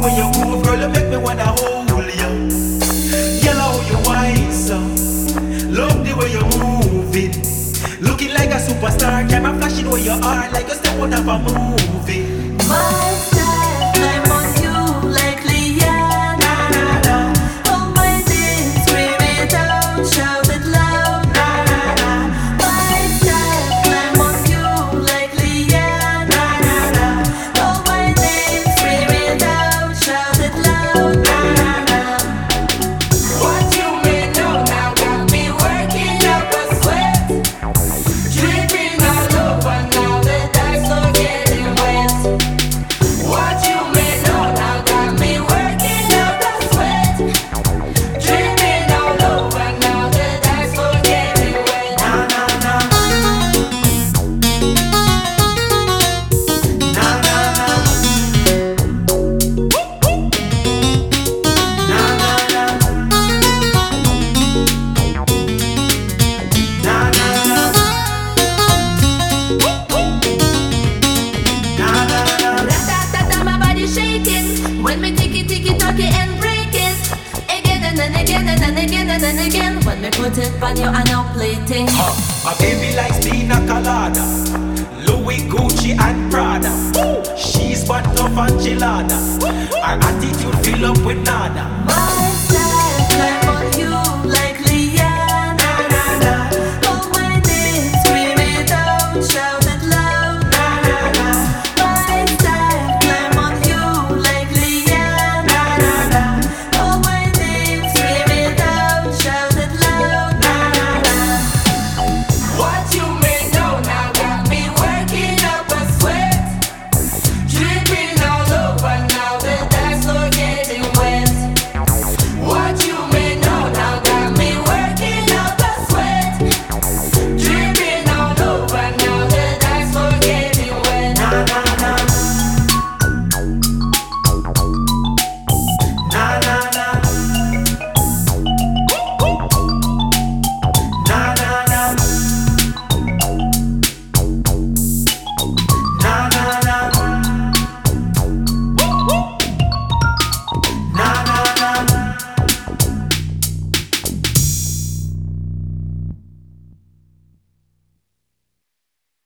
way you move, girl, you make me wanna hold you. Yellow, you wine so. Uh. Love the way you moving. Looking like a superstar, camera flashing where you are, like you step out of a movie. My again. When me put it on you, I know plating. A baby likes pina colada, Louis, Gucci and Prada. She's but no enchilada. Her attitude fill up with nada. My style, climb on you like